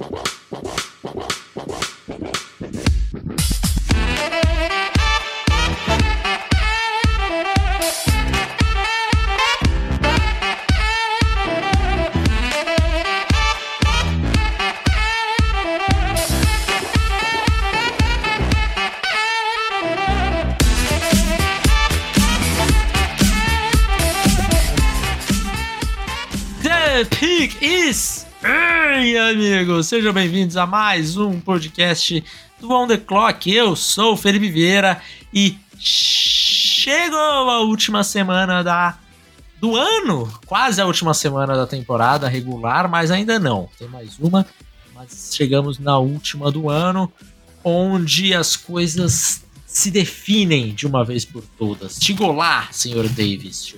The amigos, sejam bem-vindos a mais um podcast do On The Clock. Eu sou o Felipe Vieira e chegou a última semana da do ano, quase a última semana da temporada regular, mas ainda não. Tem mais uma, mas chegamos na última do ano, onde as coisas se definem de uma vez por todas. Chegou lá, senhor Davis.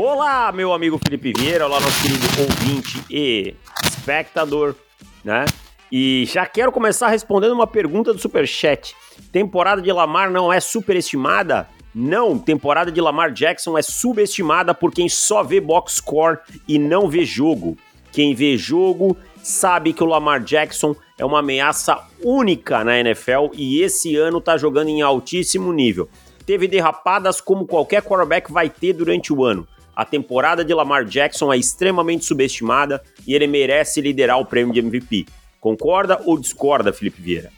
Olá, meu amigo Felipe Vieira, olá, nosso querido ouvinte e espectador, né? E já quero começar respondendo uma pergunta do Superchat. Temporada de Lamar não é superestimada? Não, temporada de Lamar Jackson é subestimada por quem só vê box score e não vê jogo. Quem vê jogo sabe que o Lamar Jackson é uma ameaça única na NFL e esse ano tá jogando em altíssimo nível. Teve derrapadas como qualquer quarterback vai ter durante o ano. A temporada de Lamar Jackson é extremamente subestimada e ele merece liderar o prêmio de MVP. Concorda ou discorda, Felipe Vieira?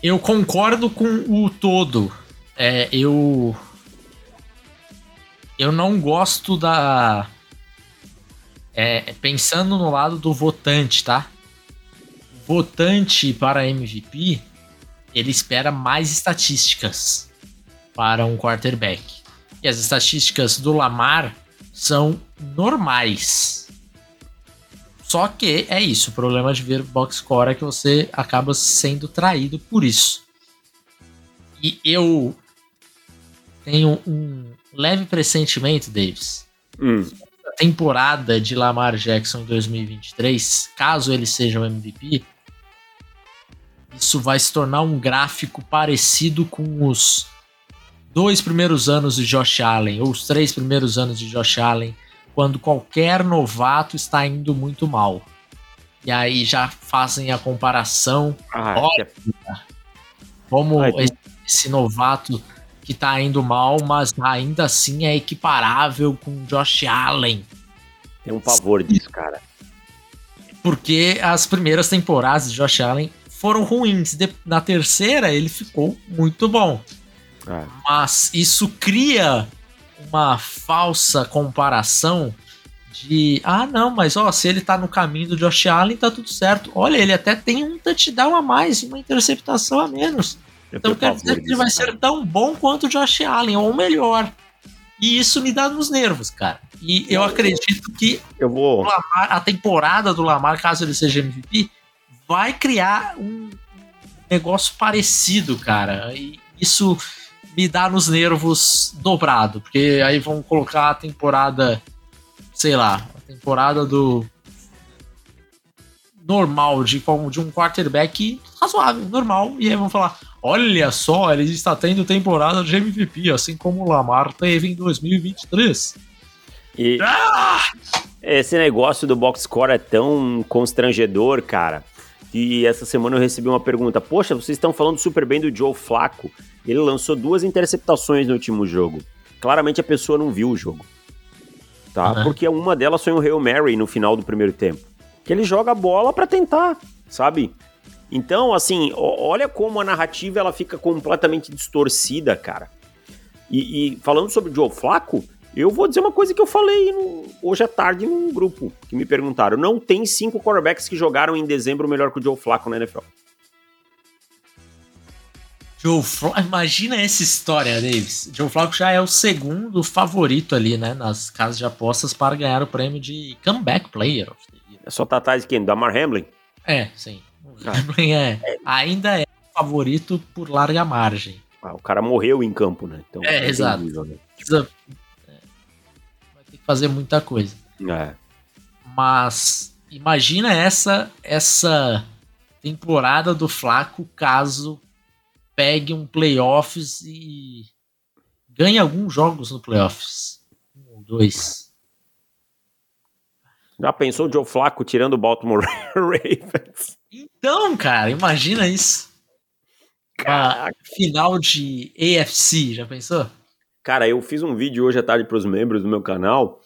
Eu concordo com o todo. É, eu. Eu não gosto da. É, pensando no lado do votante, tá? Votante para MVP, ele espera mais estatísticas para um quarterback. E as estatísticas do Lamar são normais. Só que é isso, o problema de ver box score é que você acaba sendo traído por isso. E eu tenho um leve pressentimento, Davis. Hum. A temporada de Lamar Jackson em 2023, caso ele seja o MVP, isso vai se tornar um gráfico parecido com os dois primeiros anos de Josh Allen, ou os três primeiros anos de Josh Allen, quando qualquer novato está indo muito mal. E aí já fazem a comparação. Ah, Olha, como Ai, esse, esse novato que está indo mal, mas ainda assim é equiparável com Josh Allen. tem um pavor disso, cara. Porque as primeiras temporadas de Josh Allen foram ruins. Na terceira, ele ficou muito bom. Ah, Mas isso cria uma falsa comparação de ah não, mas ó, se ele tá no caminho do Josh Allen, tá tudo certo. Olha, ele até tem um touchdown a mais, uma interceptação a menos. eu Então quer dizer que ele vai ser tão bom quanto o Josh Allen, ou melhor. E isso me dá nos nervos, cara. E eu acredito que Eu vou. Lamar, a temporada do Lamar, caso ele seja MVP, vai criar um negócio parecido, cara. E isso me dá nos nervos dobrado, porque aí vão colocar a temporada, sei lá, a temporada do normal de, de um quarterback razoável, normal, e aí vão falar: olha só, ele está tendo temporada de MVP, assim como o Lamar teve em 2023. E esse negócio do box score é tão constrangedor, cara. E essa semana eu recebi uma pergunta: Poxa, vocês estão falando super bem do Joe Flaco. Ele lançou duas interceptações no último jogo. Claramente a pessoa não viu o jogo. Tá? Uhum. Porque uma delas foi um Hail Mary no final do primeiro tempo. Que ele joga a bola pra tentar, sabe? Então, assim, olha como a narrativa ela fica completamente distorcida, cara. E, e falando sobre o Joe Flaco, eu vou dizer uma coisa que eu falei no- hoje à tarde num grupo que me perguntaram. Não tem cinco quarterbacks que jogaram em dezembro melhor que o Joe Flaco na NFL. Joe Flacco, imagina essa história, Davis. Joe Flacco já é o segundo favorito ali, né, nas casas de apostas para ganhar o prêmio de Comeback Player. É só tá atrás de quem? Do Amar Hamlin? É, sim. O Ah. Hamlin é, ainda é favorito por larga margem. Ah, o cara morreu em campo, né? Então, É, exato. entendível, né? Precisa, fazer muita coisa. É. Mas imagina essa essa temporada do Flaco caso pegue um playoffs e ganhe alguns jogos no playoffs. Um ou dois. Já pensou o Joe Flacco tirando o Baltimore Ravens? Então, cara, imagina isso. Uma final de AFC, já pensou? Cara, eu fiz um vídeo hoje à tarde para os membros do meu canal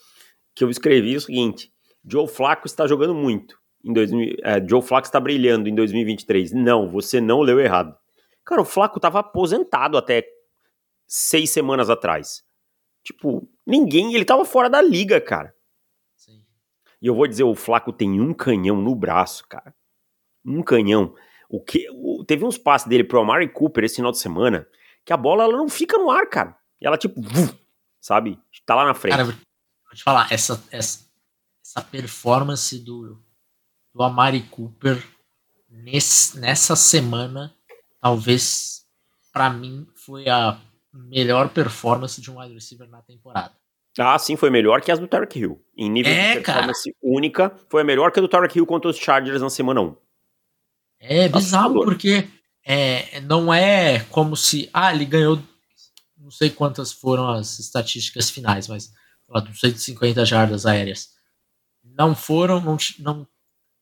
que eu escrevi o seguinte: Joe Flacco está jogando muito. Em 2000, é, Joe Flacco está brilhando em 2023. Não, você não leu errado. Cara, o Flacco estava aposentado até seis semanas atrás. Tipo, ninguém. Ele estava fora da liga, cara. Sim. E eu vou dizer, o Flaco tem um canhão no braço, cara. Um canhão. O que o, teve uns passes dele pro Amari Cooper esse final de semana que a bola ela não fica no ar, cara. E ela tipo, sabe? Tá lá na frente. Cara, vou te falar, essa, essa, essa performance do, do Amari Cooper nesse, nessa semana, talvez para mim foi a melhor performance de um wide receiver na temporada. Ah, sim, foi melhor que as do Tarek Hill. Em nível é, de performance cara. única, foi a melhor que a do Tarek Hill contra os Chargers na semana 1. É bizarro, porque é, não é como se. Ah, ele ganhou. Não sei quantas foram as estatísticas finais, mas lá, 250 jardas aéreas. Não foram, não, não,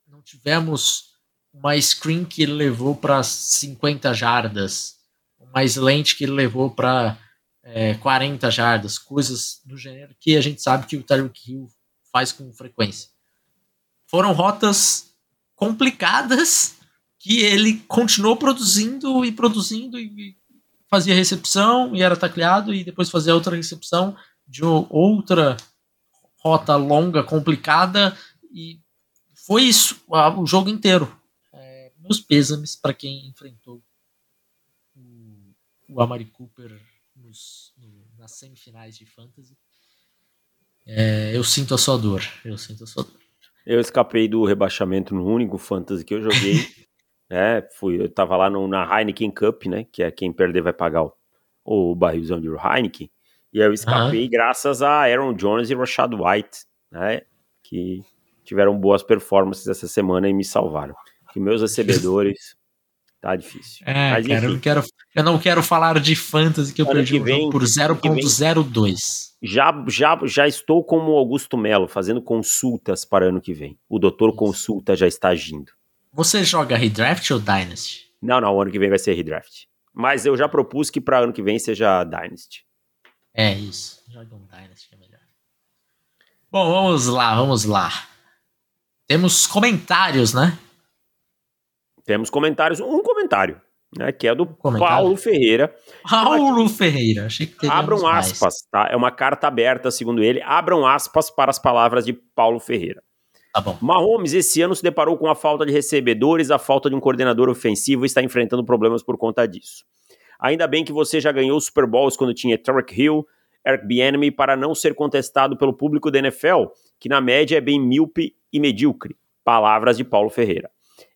não tivemos uma screen que levou para 50 jardas uma slant que levou para é, 40 jardas, coisas do gênero que a gente sabe que o Tyreek Hill faz com frequência. Foram rotas complicadas que ele continuou produzindo e produzindo e fazia recepção e era tacleado e depois fazia outra recepção de outra rota longa, complicada e foi isso o jogo inteiro. É, meus pêsames para quem enfrentou o Amari Cooper nos, no, nas semifinais de Fantasy. É, eu sinto a sua dor. Eu sinto a sua dor. Eu escapei do rebaixamento no único Fantasy que eu joguei. é, fui, eu tava lá no, na Heineken Cup, né? Que é quem perder vai pagar o, o barrilzão de Heineken. E eu escapei uhum. graças a Aaron Jones e Rashad White, né? Que tiveram boas performances essa semana e me salvaram. Que meus recebedores Tá difícil. É, Mas, cara, eu não, quero, eu não quero falar de fantasy que eu perdi que vem, por 0.02. Já, já, já estou como Augusto Melo, fazendo consultas para ano que vem. O doutor Isso. Consulta já está agindo. Você joga Redraft ou Dynasty? Não, não, ano que vem vai ser Redraft. Mas eu já propus que para ano que vem seja Dynasty. É isso. Joga um Dynasty é melhor. Bom, vamos lá, vamos lá. Temos comentários, né? Temos comentários, um comentário, né, que é do comentário? Paulo Ferreira. Paulo Ferreira, achei que Abram aspas, mais. tá? É uma carta aberta, segundo ele. Abram aspas para as palavras de Paulo Ferreira. Tá bom. Mahomes esse ano se deparou com a falta de recebedores, a falta de um coordenador ofensivo e está enfrentando problemas por conta disso. Ainda bem que você já ganhou Super Bowls quando tinha Tarek Hill, Eric Bieniemy para não ser contestado pelo público da NFL, que na média é bem míope e medíocre. Palavras de Paulo Ferreira.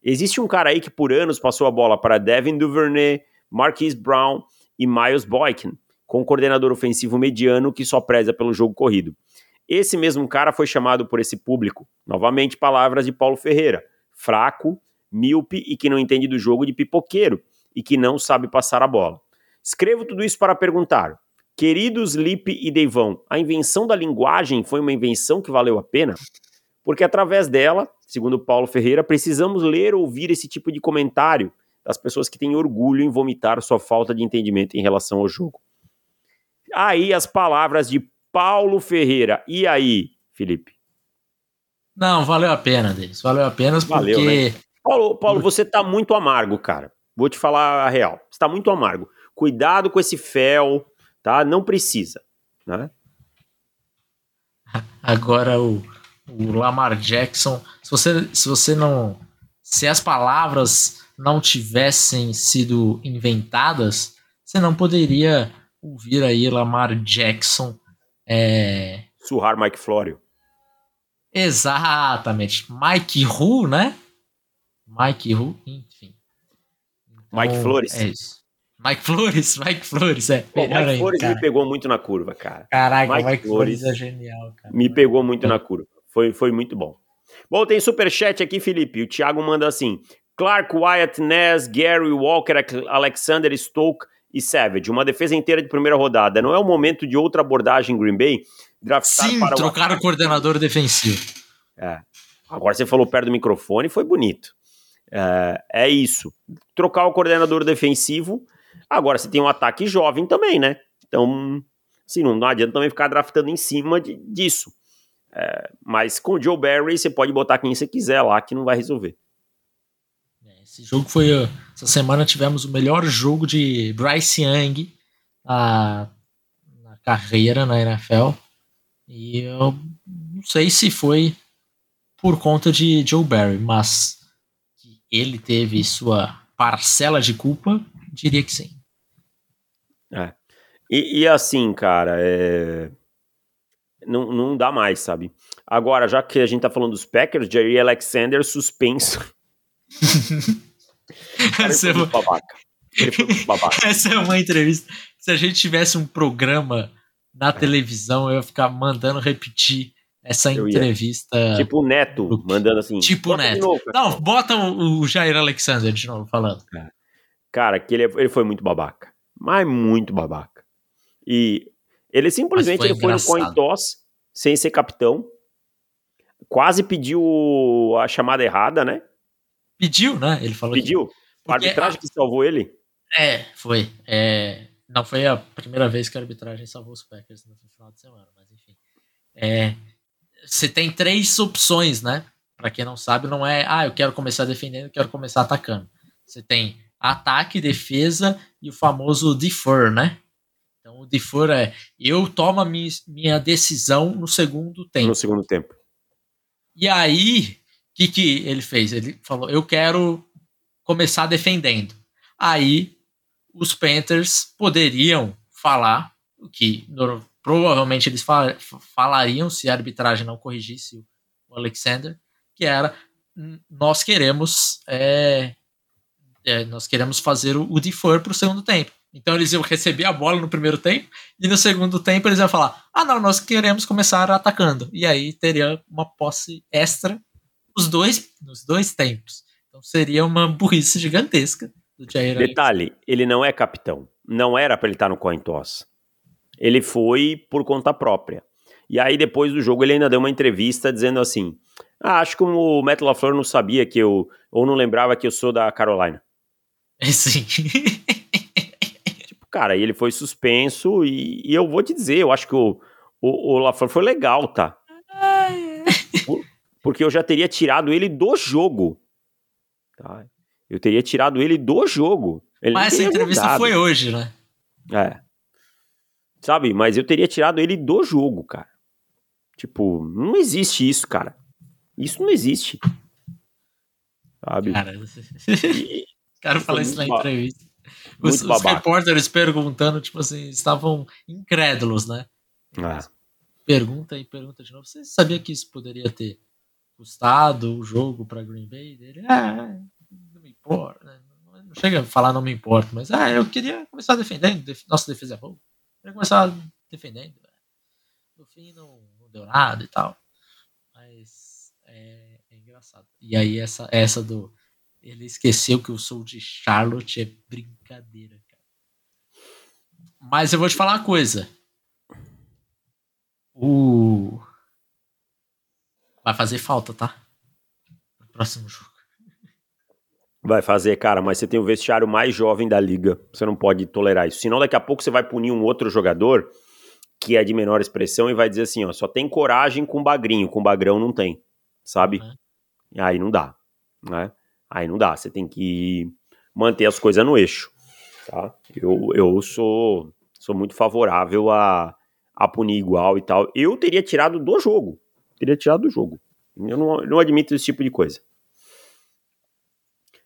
Existe um cara aí que por anos passou a bola para Devin Duvernay, Marquise Brown e Miles Boykin, com um coordenador ofensivo mediano que só preza pelo jogo corrido. Esse mesmo cara foi chamado por esse público, novamente palavras de Paulo Ferreira, fraco, míope e que não entende do jogo de pipoqueiro e que não sabe passar a bola. Escrevo tudo isso para perguntar: Queridos Lipe e Deivão, a invenção da linguagem foi uma invenção que valeu a pena? Porque através dela, segundo Paulo Ferreira, precisamos ler ou ouvir esse tipo de comentário das pessoas que têm orgulho em vomitar sua falta de entendimento em relação ao jogo. Aí as palavras de Paulo Ferreira. E aí, Felipe? Não, valeu a pena, Denis. Valeu a pena porque. Valeu, né? Paulo, Paulo, você tá muito amargo, cara. Vou te falar a real. Você tá muito amargo. Cuidado com esse fel, tá? Não precisa, né? Agora o o Lamar Jackson, se você, se você não. Se as palavras não tivessem sido inventadas, você não poderia ouvir aí Lamar Jackson. É... Surrar Mike Florio. Exatamente. Mike Who, né? Mike Who, enfim. Então, Mike Flores. É isso. Mike Flores, Mike Flores, é. Pô, Mike Flores me pegou muito na curva, cara. Caraca, Mike, Mike Flores, Flores, é genial, cara. Me pegou muito é. na curva. Foi, foi muito bom. Bom, tem superchat aqui, Felipe. O Thiago manda assim: Clark, Wyatt, Ness, Gary, Walker, Alexander, Stoke e Savage. Uma defesa inteira de primeira rodada. Não é o momento de outra abordagem em Green Bay? Draftar Sim, para trocar o coordenador defensivo. É. Agora você falou perto do microfone, foi bonito. É, é isso. Trocar o coordenador defensivo. Agora você tem um ataque jovem também, né? Então, assim, não, não adianta também ficar draftando em cima de, disso. É, mas com o Joe Barry, você pode botar quem você quiser lá que não vai resolver. Esse jogo foi. Essa semana tivemos o melhor jogo de Bryce Young na, na carreira na NFL. E eu não sei se foi por conta de Joe Barry, mas que ele teve sua parcela de culpa, diria que sim. É. E, e assim, cara, é... não, não dá mais, sabe? Agora, já que a gente tá falando dos Packers, Jerry Alexander suspenso. Essa, é uma... Essa é uma entrevista. Se a gente tivesse um programa na televisão, eu ia ficar mandando repetir essa entrevista. Tipo o Neto, do... mandando assim. Tipo o Neto. Novo, Não, bota o, o, Jair Alexander de novo falando. É. Cara, que ele, ele foi muito babaca. Mas muito babaca. E ele simplesmente foi, ele foi no coin toss, sem ser capitão. Quase pediu a chamada errada, né? Pediu, né? Ele falou Pediu. Que... A arbitragem que salvou ele? É, foi. É... Não foi a primeira vez que a arbitragem salvou os Packers no final de semana, mas enfim. É, você tem três opções, né? Para quem não sabe, não é, ah, eu quero começar defendendo, eu quero começar atacando. Você tem ataque, defesa e o famoso defer, né? Então o defer é eu tomo a minha, decisão no segundo tempo. No segundo tempo. E aí, que, que ele fez? Ele falou: eu quero começar defendendo. Aí os Panthers poderiam falar o que provavelmente eles falariam se a arbitragem não corrigisse o Alexander, que era nós queremos é, é, nós queremos fazer o, o defer para o segundo tempo. Então eles iam receber a bola no primeiro tempo e no segundo tempo eles iam falar: ah não, nós queremos começar atacando e aí teria uma posse extra nos dois nos dois tempos. Então seria uma burrice gigantesca do Jair. Detalhe, ele não é capitão. Não era para ele estar no coin toss. Ele foi por conta própria. E aí, depois do jogo, ele ainda deu uma entrevista dizendo assim: ah, acho que o Matt LaFleur não sabia que eu. ou não lembrava que eu sou da Carolina. Sim. tipo, cara, ele foi suspenso e, e, eu vou te dizer, eu acho que o, o, o LaFleur foi legal, tá? Porque eu já teria tirado ele do jogo. Tá? Eu teria tirado ele do jogo. Ele Mas essa entrevista foi hoje, né? É. Sabe? Mas eu teria tirado ele do jogo, cara. Tipo, não existe isso, cara. Isso não existe. Sabe? Cara, e, cara fala isso na entrevista. Os, os repórteres perguntando, tipo assim, estavam incrédulos, né? É. Pergunta e pergunta de novo. Você sabia que isso poderia ter custado o jogo para Green Bay? Ele, ah, não me importa. Né? Não chega a falar não me importa, mas ah, eu queria começar defendendo. Nossa defesa é boa. Ele começar defendendo. Né? No fim não, não, deu nada e tal. Mas é, é, engraçado. E aí essa, essa do. Ele esqueceu que eu sou de Charlotte é brincadeira, cara. Mas eu vou te falar uma coisa. O. Vai fazer falta, tá? No próximo jogo. Vai fazer, cara, mas você tem o vestiário mais jovem da liga. Você não pode tolerar isso. Senão, daqui a pouco você vai punir um outro jogador que é de menor expressão e vai dizer assim: ó, só tem coragem com bagrinho, com bagrão não tem, sabe? E aí não dá, né? Aí não dá. Você tem que manter as coisas no eixo, tá? Eu, eu sou, sou muito favorável a, a punir igual e tal. Eu teria tirado do jogo. Teria tirado do jogo. Eu não, não admito esse tipo de coisa.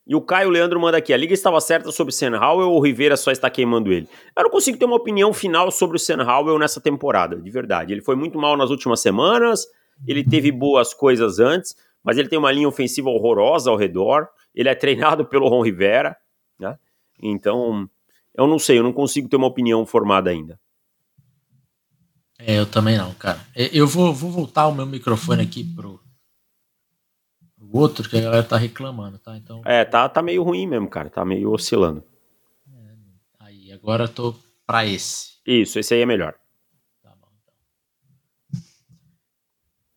E o Caio Leandro manda aqui: a liga estava certa sobre o Howell ou o Rivera só está queimando ele? Eu não consigo ter uma opinião final sobre o Howell nessa temporada, de verdade. Ele foi muito mal nas últimas semanas, ele teve boas coisas antes, mas ele tem uma linha ofensiva horrorosa ao redor. Ele é treinado pelo Ron Rivera, né? Então, eu não sei, eu não consigo ter uma opinião formada ainda. É, eu também não, cara. Eu vou, vou voltar o meu microfone aqui pro, o outro que a galera tá reclamando, tá? Então. É, tá, tá meio ruim mesmo, cara. Tá meio oscilando. É, aí, agora eu tô pra esse. Isso, esse aí é melhor. Tá bom, então.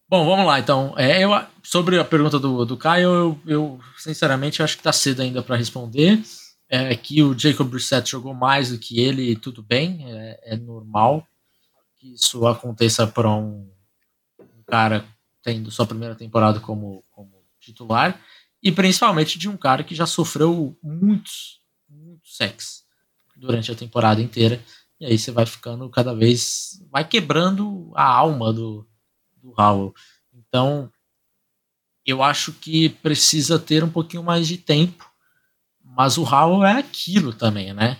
Bom, vamos lá então. É, eu, sobre a pergunta do, do Caio, eu, eu sinceramente acho que está cedo ainda para responder. É que o Jacob Brissett jogou mais do que ele, tudo bem, é, é normal que isso aconteça para um, um, cara tendo sua primeira temporada como, como titular e principalmente de um cara que já sofreu muitos, muitos sexos durante a temporada inteira. E aí você vai ficando cada vez. vai quebrando a alma do, do Howell. Então, eu acho que precisa ter um pouquinho mais de tempo, mas o Howell é aquilo também, né?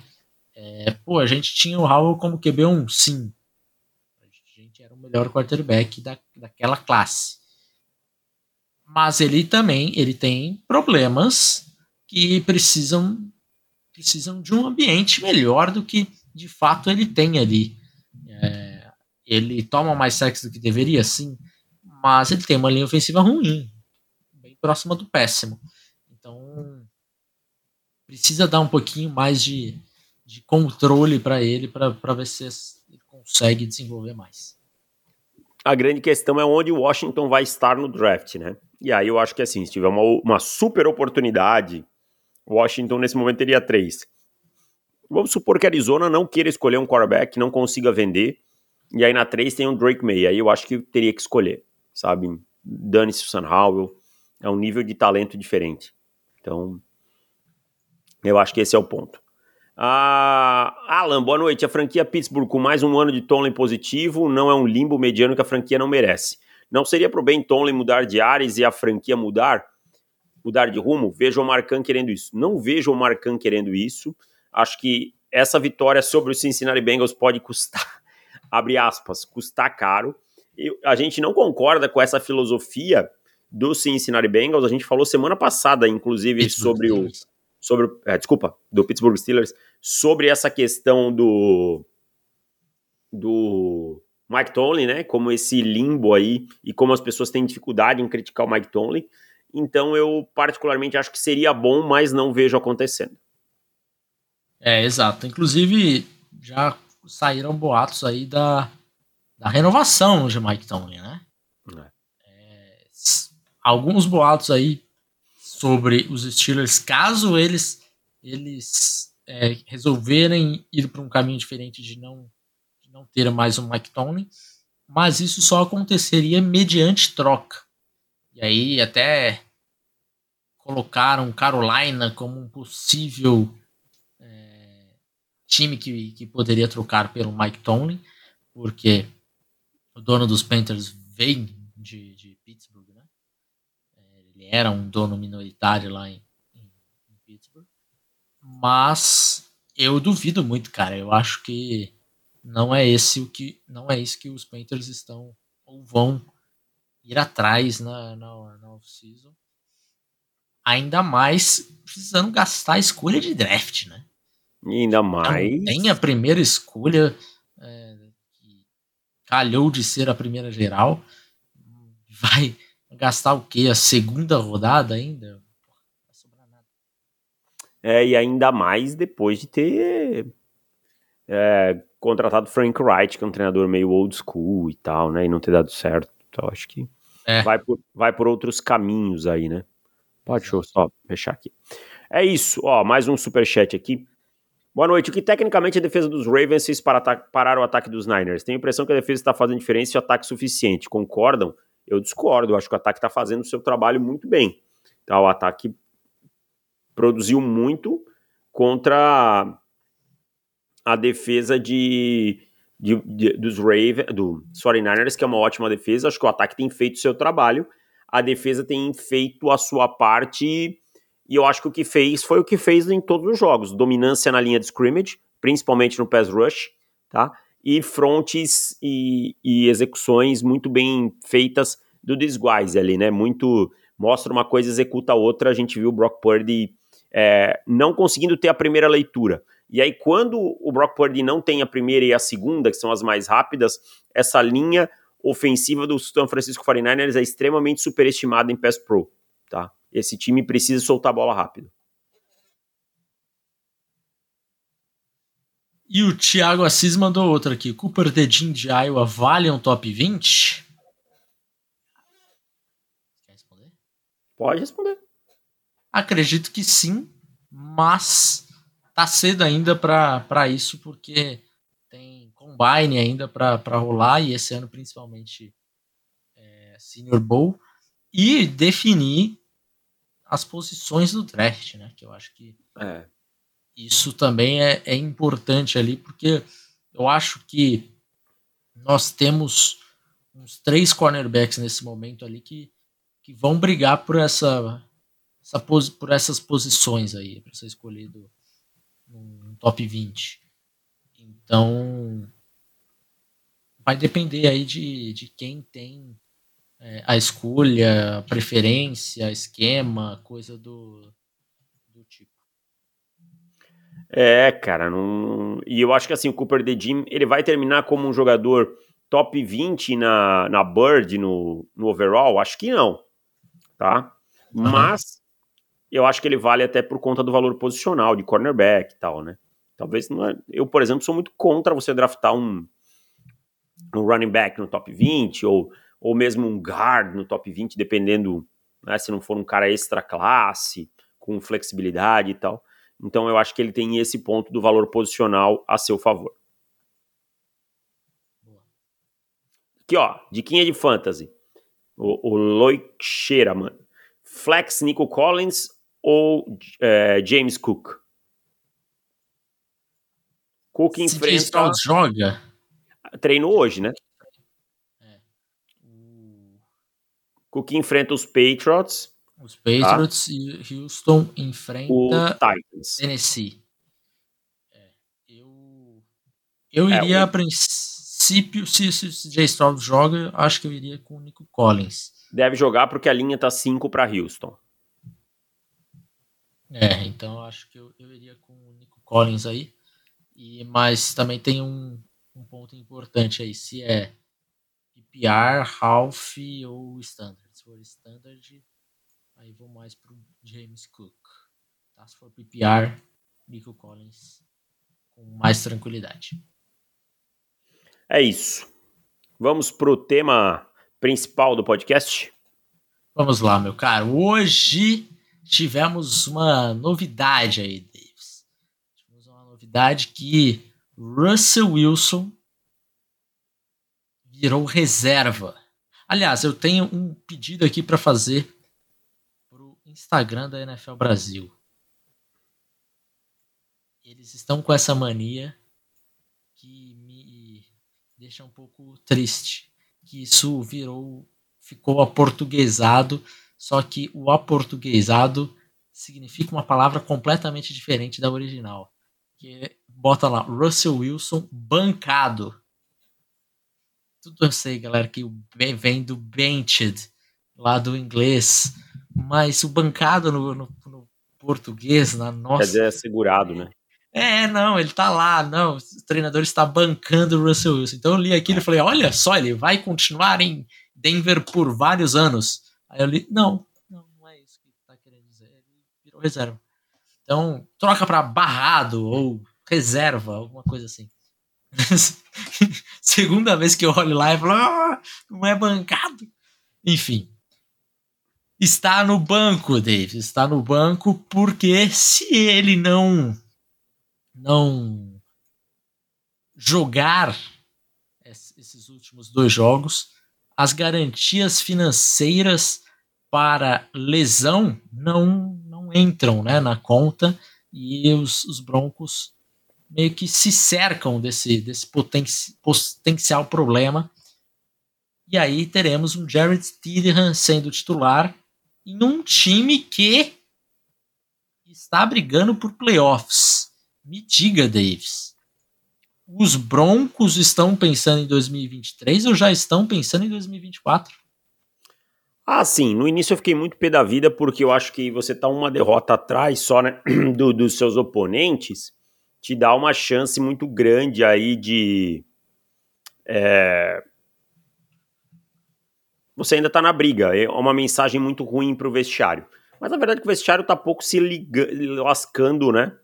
É, pô, a gente tinha o Howell como QB1, sim. Era o melhor quarterback da, daquela classe. Mas ele também ele tem problemas que precisam precisam de um ambiente melhor do que de fato ele tem ali. É, ele toma mais sexo do que deveria, sim, mas ele tem uma linha ofensiva ruim, bem próxima do péssimo. Então, precisa dar um pouquinho mais de, de controle para ele, para ver se ele consegue desenvolver mais. A grande questão é onde Washington vai estar no draft, né? E aí eu acho que assim, se tiver uma, uma super oportunidade, Washington nesse momento teria três. Vamos supor que Arizona não queira escolher um quarterback, não consiga vender, e aí na 3 tem o Drake May. Aí eu acho que teria que escolher, sabe? Dane-se o Sam Howell. É um nível de talento diferente. Então, eu acho que esse é o ponto. Ah, Alan, boa noite. A franquia Pittsburgh com mais um ano de Tomlin positivo não é um limbo mediano que a franquia não merece. Não seria pro bem Tomlin mudar de ares e a franquia mudar? Mudar de rumo? Vejo o Marcan querendo isso. Não vejo o Marcan querendo isso. Acho que essa vitória sobre o Cincinnati Bengals pode custar abre aspas, custar caro. E a gente não concorda com essa filosofia do Cincinnati Bengals. A gente falou semana passada, inclusive, sobre o. Sobre, é, desculpa, do Pittsburgh Steelers, sobre essa questão do. do Mike Tomlin, né? Como esse limbo aí e como as pessoas têm dificuldade em criticar o Mike Tomlin. Então eu particularmente acho que seria bom, mas não vejo acontecendo. É, exato. Inclusive, já saíram boatos aí da, da renovação de Mike Tomlin, né? É. É, alguns boatos aí sobre os Steelers, caso eles eles é, resolverem ir para um caminho diferente de não, de não ter mais um Mike Tomlin, mas isso só aconteceria mediante troca. E aí até colocaram Carolina como um possível time que, que poderia trocar pelo Mike Tomlin, porque o dono dos Panthers vem de, de Pittsburgh, né? Ele era um dono minoritário lá em, em, em Pittsburgh. Mas eu duvido muito, cara. Eu acho que não é esse o que não é isso que os Panthers estão ou vão ir atrás na, na, na off-season. Ainda mais precisando gastar a escolha de draft, né? ainda mais. tem a primeira escolha, é, que calhou de ser a primeira geral. Vai gastar o quê? A segunda rodada ainda? Não vai sobrar nada. É, e ainda mais depois de ter é, contratado Frank Wright, que é um treinador meio old school e tal, né? E não ter dado certo. Então acho que é. vai, por, vai por outros caminhos aí, né? Pode, deixa eu só fechar aqui. É isso, ó, mais um super chat aqui. Boa noite. O que tecnicamente a defesa dos Ravens fez para parar o ataque dos Niners? Tenho a impressão que a defesa está fazendo diferença e o ataque suficiente. Concordam? Eu discordo. Eu acho que o ataque está fazendo o seu trabalho muito bem. Tá, o ataque produziu muito contra a defesa de, de, de dos Ravens, do 49ers, que é uma ótima defesa. Acho que o ataque tem feito o seu trabalho. A defesa tem feito a sua parte e eu acho que o que fez foi o que fez em todos os jogos: dominância na linha de scrimmage, principalmente no pass rush, tá? E frontes e, e execuções muito bem feitas do disguise ali, né? Muito mostra uma coisa, executa a outra. A gente viu o Brock Purdy é, não conseguindo ter a primeira leitura. E aí, quando o Brock Purdy não tem a primeira e a segunda, que são as mais rápidas, essa linha ofensiva do San Francisco 49ers é extremamente superestimada em pass pro, tá? esse time precisa soltar a bola rápido. E o Thiago Assis mandou outra aqui. Cooper Dedin de Iowa vale um top 20? Pode responder. Acredito que sim, mas tá cedo ainda para isso, porque tem combine ainda para rolar, e esse ano principalmente é, Senior Bowl, e definir as posições do draft, né? Que eu acho que é. Isso também é, é importante ali, porque eu acho que nós temos uns três cornerbacks nesse momento ali que, que vão brigar por essa, essa por essas posições aí, para ser escolhido no top 20. Então vai depender aí de, de quem tem é, a escolha, a preferência, esquema, coisa do, do tipo. É, cara, não... e eu acho que assim, o Cooper de Jim, ele vai terminar como um jogador top 20 na, na Bird, no, no overall? Acho que não, tá? Uhum. Mas eu acho que ele vale até por conta do valor posicional, de cornerback e tal, né? Talvez não é... Eu, por exemplo, sou muito contra você draftar um, um running back no top 20 ou ou mesmo um guard no top 20, dependendo né, se não for um cara extra classe, com flexibilidade e tal. Então eu acho que ele tem esse ponto do valor posicional a seu favor. Aqui, ó, diquinha de fantasy. O, o Loic mano. Flex Nico Collins ou é, James Cook? Cook enfrenta... joga? Treinou hoje, né? Cook enfrenta os Patriots. Os Patriots tá? e Houston enfrenta o Titans. Tennessee. É, eu, eu é, iria, o... a princípio, se, se o J. Stroud joga, acho que eu iria com o Nico Collins. Deve jogar porque a linha tá 5 para Houston. É, então acho que eu, eu iria com o Nico Collins aí. E, mas também tem um, um ponto importante aí. Se é PPR, Half ou Standard. Se for Standard, aí vou mais pro James Cook. Tá? Se for PPR, Nico Collins com mais tranquilidade. É isso. Vamos pro tema principal do podcast? Vamos lá, meu caro. Hoje tivemos uma novidade aí, Davis. Tivemos uma novidade que Russell Wilson virou reserva. Aliás, eu tenho um pedido aqui para fazer Instagram da NFL Brasil. Eles estão com essa mania que me deixa um pouco triste. Que isso virou, ficou aportuguesado, só que o aportuguesado significa uma palavra completamente diferente da original. Que bota lá Russell Wilson bancado tudo eu sei, galera, que vem do benched, lá do inglês, mas o bancado no, no, no português, na nossa. Quer dizer, é segurado, né? É, não, ele tá lá, não, o treinador está bancando o Russell Wilson. Então eu li aquilo e falei, olha só, ele vai continuar em Denver por vários anos. Aí eu li, não, não, não é isso que tá querendo dizer, ele virou reserva. Então, troca para barrado ou reserva, alguma coisa assim. Segunda vez que eu olho lá e falo, ah, não é bancado. Enfim. Está no banco, David. Está no banco porque se ele não não jogar esses últimos dois jogos, as garantias financeiras para lesão não não entram né, na conta e os, os Broncos meio que se cercam desse, desse poten potencial problema. E aí teremos um Jared Stidham sendo titular em um time que está brigando por playoffs. Me diga, Davis. Os Broncos estão pensando em 2023 ou já estão pensando em 2024? Ah, sim. No início eu fiquei muito pé da vida porque eu acho que você tá uma derrota atrás só né, do, dos seus oponentes te dá uma chance muito grande aí de. É... Você ainda tá na briga, é uma mensagem muito ruim pro vestiário. Mas na verdade o vestiário tá pouco se liga, lascando, né?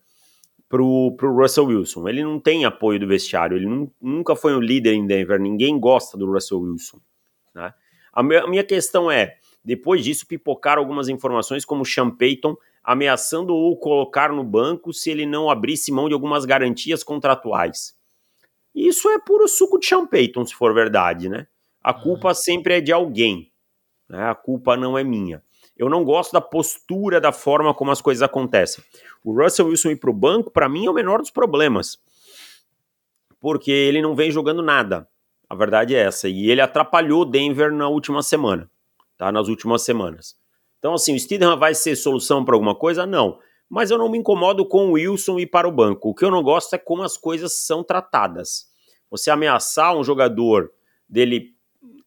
Pro, pro Russell Wilson. Ele não tem apoio do vestiário, ele nunca foi um líder em Denver, ninguém gosta do Russell Wilson. Né? A, minha, a minha questão é: Depois disso, pipocaram algumas informações como Sean Payton ameaçando ou colocar no banco se ele não abrisse mão de algumas garantias contratuais. Isso é puro suco de Sean Payton, se for verdade, né? A culpa sempre é de alguém, né? a culpa não é minha. Eu não gosto da postura, da forma como as coisas acontecem. O Russell Wilson ir para o banco, para mim, é o menor dos problemas. Porque ele não vem jogando nada. A verdade é essa. E ele atrapalhou Denver na última semana. Tá? Nas últimas semanas. Então, assim, o Steedham vai ser solução para alguma coisa? Não. Mas eu não me incomodo com o Wilson ir para o banco. O que eu não gosto é como as coisas são tratadas. Você ameaçar um jogador dele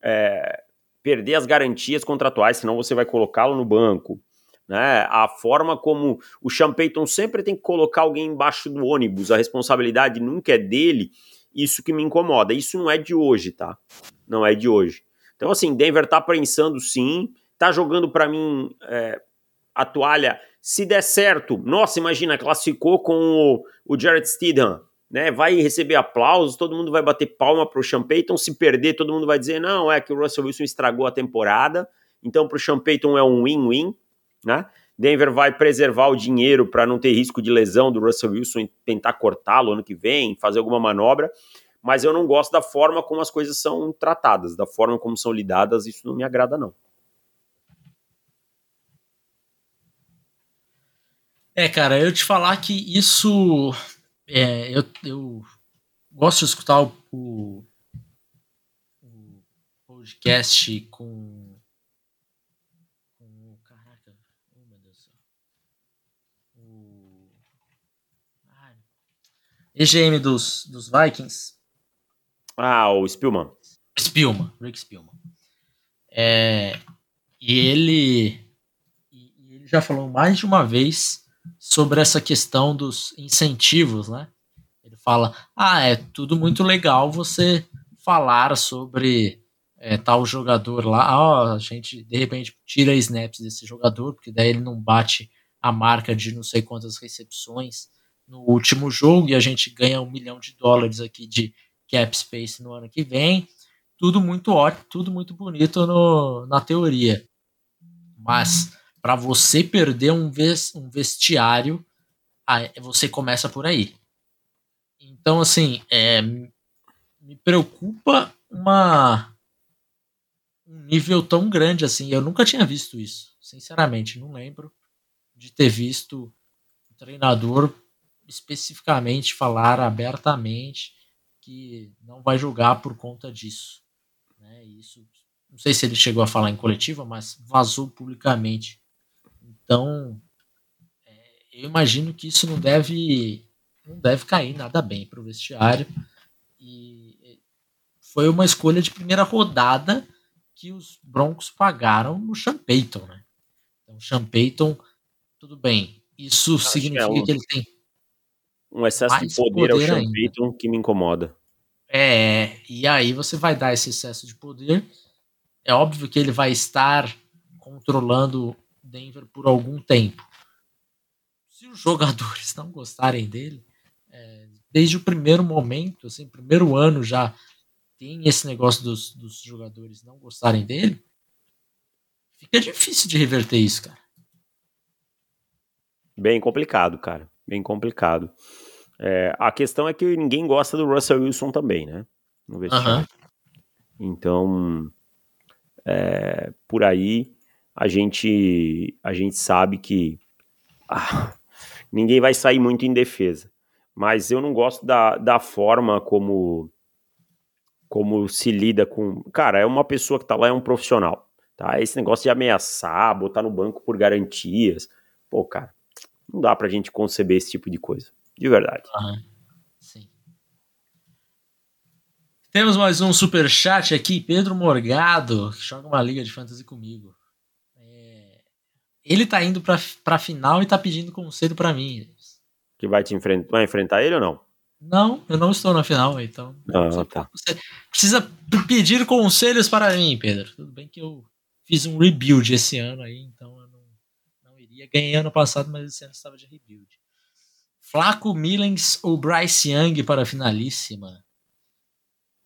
é, perder as garantias contratuais, senão você vai colocá-lo no banco. Né? A forma como o Sean sempre tem que colocar alguém embaixo do ônibus, a responsabilidade nunca é dele, isso que me incomoda. Isso não é de hoje, tá? Não é de hoje. Então, assim, Denver tá pensando sim, tá jogando para mim é, a toalha. Se der certo, nossa, imagina, classificou com o, o Jared Steedham né, vai receber aplausos, todo mundo vai bater palma pro Sean Payton, se perder, todo mundo vai dizer, não, é que o Russell Wilson estragou a temporada, então pro Sean Payton é um win-win, né? Denver vai preservar o dinheiro para não ter risco de lesão do Russell Wilson e tentar cortá-lo ano que vem, fazer alguma manobra, mas eu não gosto da forma como as coisas são tratadas, da forma como são lidadas, isso não me agrada não. É, cara, eu te falar que isso é, eu, eu gosto de escutar o, o, o podcast com, com. Caraca, oh meu Deus do céu. O. EGM dos, dos Vikings. Ah, o Spielman. Spielman, Rick Spielman. É, e ele, e ele já falou mais de uma vez sobre essa questão dos incentivos, né? Ele fala: ah, é tudo muito legal você falar sobre é, tal jogador lá, ó, a gente de repente tira snaps desse jogador, porque daí ele não bate a marca de não sei quantas recepções no último jogo e a gente ganha um milhão de dólares aqui de cap space no ano que vem. Tudo muito ótimo, tudo muito bonito no, na teoria. Mas para você perder um, vestiário, você começa por aí. Então, assim, é, me preocupa uma um nível tão grande assim. Eu nunca tinha visto isso, sinceramente, não lembro de ter visto um treinador especificamente falar abertamente que não vai jogar por conta disso. Né? Isso, não sei se ele chegou a falar em coletiva, mas vazou publicamente então, é, eu imagino que isso não deve, não deve cair nada bem para o vestiário. E foi uma escolha de primeira rodada que os Broncos pagaram no Sean Payton, né? Então, Sean Payton, tudo bem. Isso Acho significa que, é um, que, ele tem um excesso de poder, poder ao Sean ainda. Payton que me incomoda. É, e aí você vai dar esse excesso de poder. É óbvio que ele vai estar controlando Denver por algum tempo. Se os jogadores não gostarem dele, é, desde o primeiro momento, assim, primeiro ano já tem esse negócio dos, dos jogadores não gostarem dele, fica difícil de reverter isso, cara. Bem complicado, cara. Bem complicado. É, a questão é que ninguém gosta do Russell Wilson também, né? No vestiário. Uhum. Então, é, por aí a gente, a gente sabe que ah, ninguém vai sair muito em defesa. Mas eu não gosto da, da forma como, como se lida com. Cara, é uma pessoa que tá lá, é um profissional. Tá? Esse negócio de ameaçar, botar no banco por garantias. Pô, cara, não dá pra gente conceber esse tipo de coisa. De verdade. Sim. Temos mais um super chat aqui, Pedro Morgado, que joga uma liga de fantasy comigo. Ele tá indo pra, pra final e tá pedindo conselho para mim. Que vai te enfrentar, vai enfrentar ele ou não? Não, eu não estou na final, então. Ah, tá. Precisa pedir conselhos para mim, Pedro. Tudo bem que eu fiz um rebuild esse ano aí, então eu não, não iria. Ganhei ano passado, mas esse ano estava de rebuild. Flaco Millens ou Bryce Young para a finalíssima?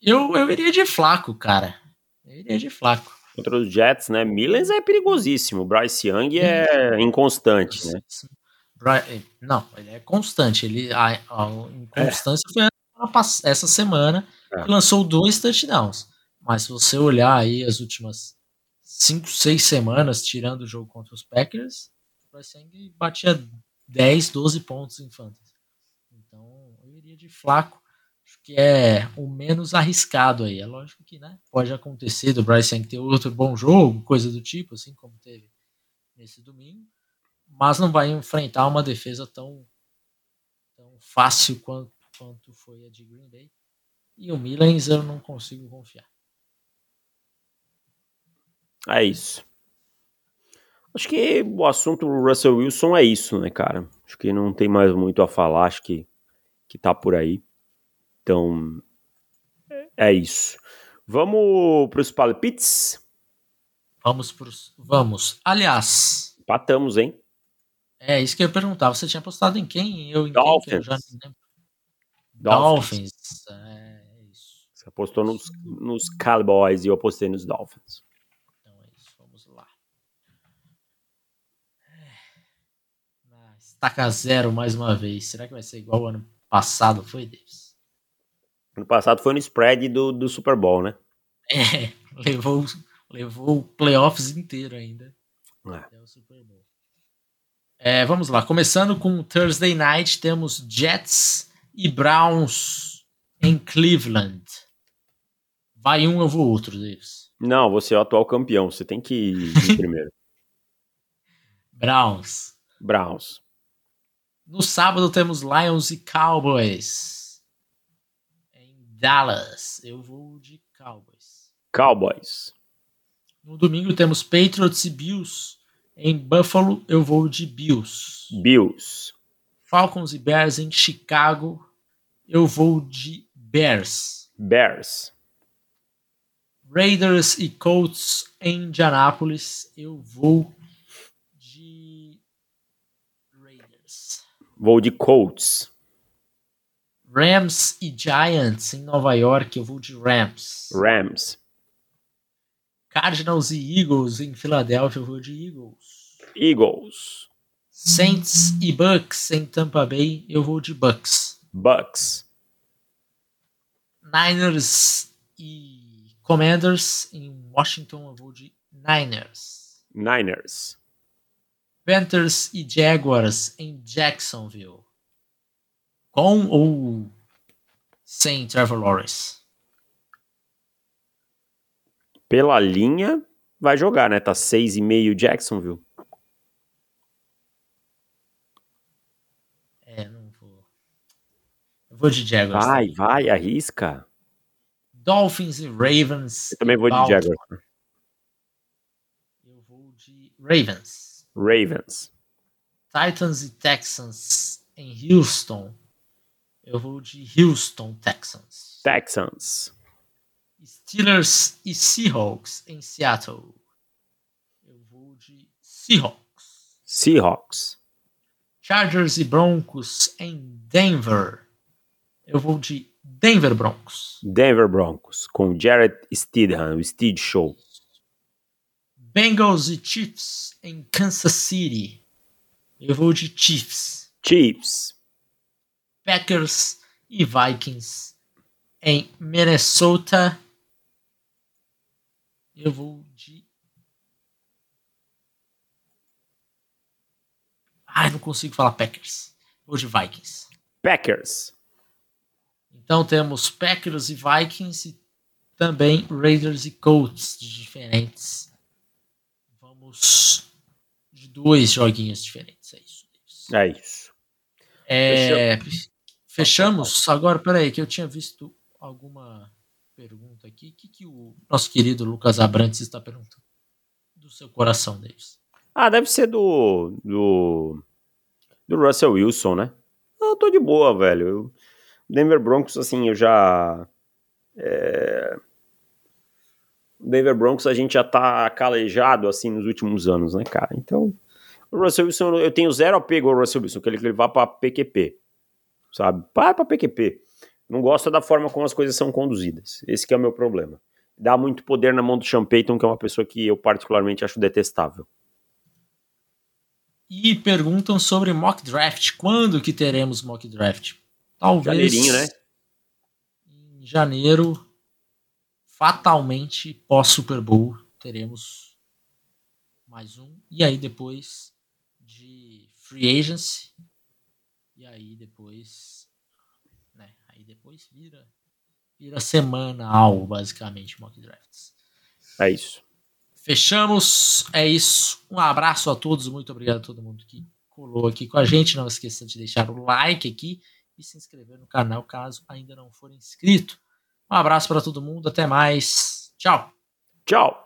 Eu, eu iria de Flaco, cara. Eu iria de Flaco. Contra os Jets, né? Millens é perigosíssimo. Bryce Young é inconstante, né? Não, ele é constante. Ele, a, a inconstância é. foi essa semana é. que lançou dois touchdowns. Mas se você olhar aí as últimas 5, 6 semanas, tirando o jogo contra os Packers, o Bryce Young batia 10, 12 pontos em fantasy. Então, eu iria de flaco que é o menos arriscado aí. É lógico que, né, pode acontecer do Bryce Young ter outro bom jogo, coisa do tipo, assim como teve nesse domingo, mas não vai enfrentar uma defesa tão, tão fácil quanto, quanto foi a de Green Bay. E o Millens eu não consigo confiar. É isso. Acho que o assunto do Russell Wilson é isso, né, cara? Acho que não tem mais muito a falar, acho que, que tá por aí. Então, é isso. Vamos para os palpites? Vamos para Vamos. Aliás. Empatamos, hein? É, isso que eu ia perguntar. Você tinha apostado em quem? Eu em Dolphins. Quem, eu já não lembro. Dolphins. Dolphins. É, isso. Você apostou nos, nos Cowboys e eu apostei nos Dolphins. Então é isso. Vamos lá. É. Estaca zero mais uma vez. Será que vai ser igual o ano passado foi, Davis? Ano passado foi no spread do, do Super Bowl, né? É, levou, levou o playoffs inteiro ainda. É. O Super Bowl. É, vamos lá, começando com Thursday Night, temos Jets e Browns em Cleveland. Vai um, eu vou outro, Davis. Não, você é o atual campeão, você tem que ir primeiro. Browns. Browns. No sábado temos Lions e Cowboys. Dallas, eu vou de Cowboys. Cowboys. No domingo temos Patriots e Bills. Em Buffalo, eu vou de Bills. Bills. Falcons e Bears em Chicago, eu vou de Bears. Bears. Raiders e Colts em Indianapolis, eu vou Vou de Colts. Rams e Giants em Nova York, eu vou de Rams. Rams. Cardinals e Eagles em Filadélfia, eu vou de Eagles. Eagles. Saints e Bucks em Tampa Bay, eu vou de Bucks. Bucks. Niners e Commanders em Washington, eu vou de Niners. Niners. Panthers e Jaguars em Jacksonville. Com ou sem Trevor Lawrence? Pela linha, vai jogar, né? Tá 6,5 Jacksonville. É, não vou. Eu vou de Jaguars. Vai, também. vai, arrisca. Dolphins e Ravens. Eu também vou de Jaguars. Eu vou de Ravens. Ravens. Titans e Texans em Houston. Eu vou de Houston Texans. Texans. Steelers e Seahawks em Seattle. Eu vou de Seahawks. Seahawks. Chargers e Broncos em Denver. Eu vou de Denver Broncos. Denver Broncos com Jared Steedham, o Steed Show. Bengals e Chiefs em Kansas City. Eu vou de Chiefs. Chiefs. Packers e Vikings em Minnesota. Eu vou de. Ai, não consigo falar Packers. Vou de Vikings. Packers. Então temos Packers e Vikings e também Raiders e Colts de diferentes de dois joguinhos diferentes. É isso. É isso. É, fechamos. Agora, peraí, que eu tinha visto alguma pergunta aqui. O que, que o nosso querido Lucas Abrantes está perguntando? Do seu coração, Davis. Ah, deve ser do. do. do Russell Wilson, né? Eu tô de boa, velho. Eu, Denver Broncos, assim, eu já. É, Denver Broncos a gente já tá calejado assim nos últimos anos, né, cara? Então, o Russell Wilson, eu tenho zero apego ao Russell Wilson, que ele, que ele vá pra PQP, sabe? Vai pra PQP. Não gosta da forma como as coisas são conduzidas. Esse é o meu problema. dá muito poder na mão do Sean Payton, que é uma pessoa que eu particularmente acho detestável. E perguntam sobre mock draft. Quando que teremos mock draft? Talvez. Janeirinho, né? Em janeiro, fatalmente, pós Super Bowl, teremos mais um. E aí depois de free agency. E aí depois. Né? Aí depois vira. Vira semanal, basicamente, mock drafts. É isso. Fechamos. É isso. Um abraço a todos. Muito obrigado a todo mundo que colou aqui com a gente. Não esqueça de deixar o like aqui e se inscrever no canal caso ainda não for inscrito. Um abraço para todo mundo. Até mais. Tchau. Tchau.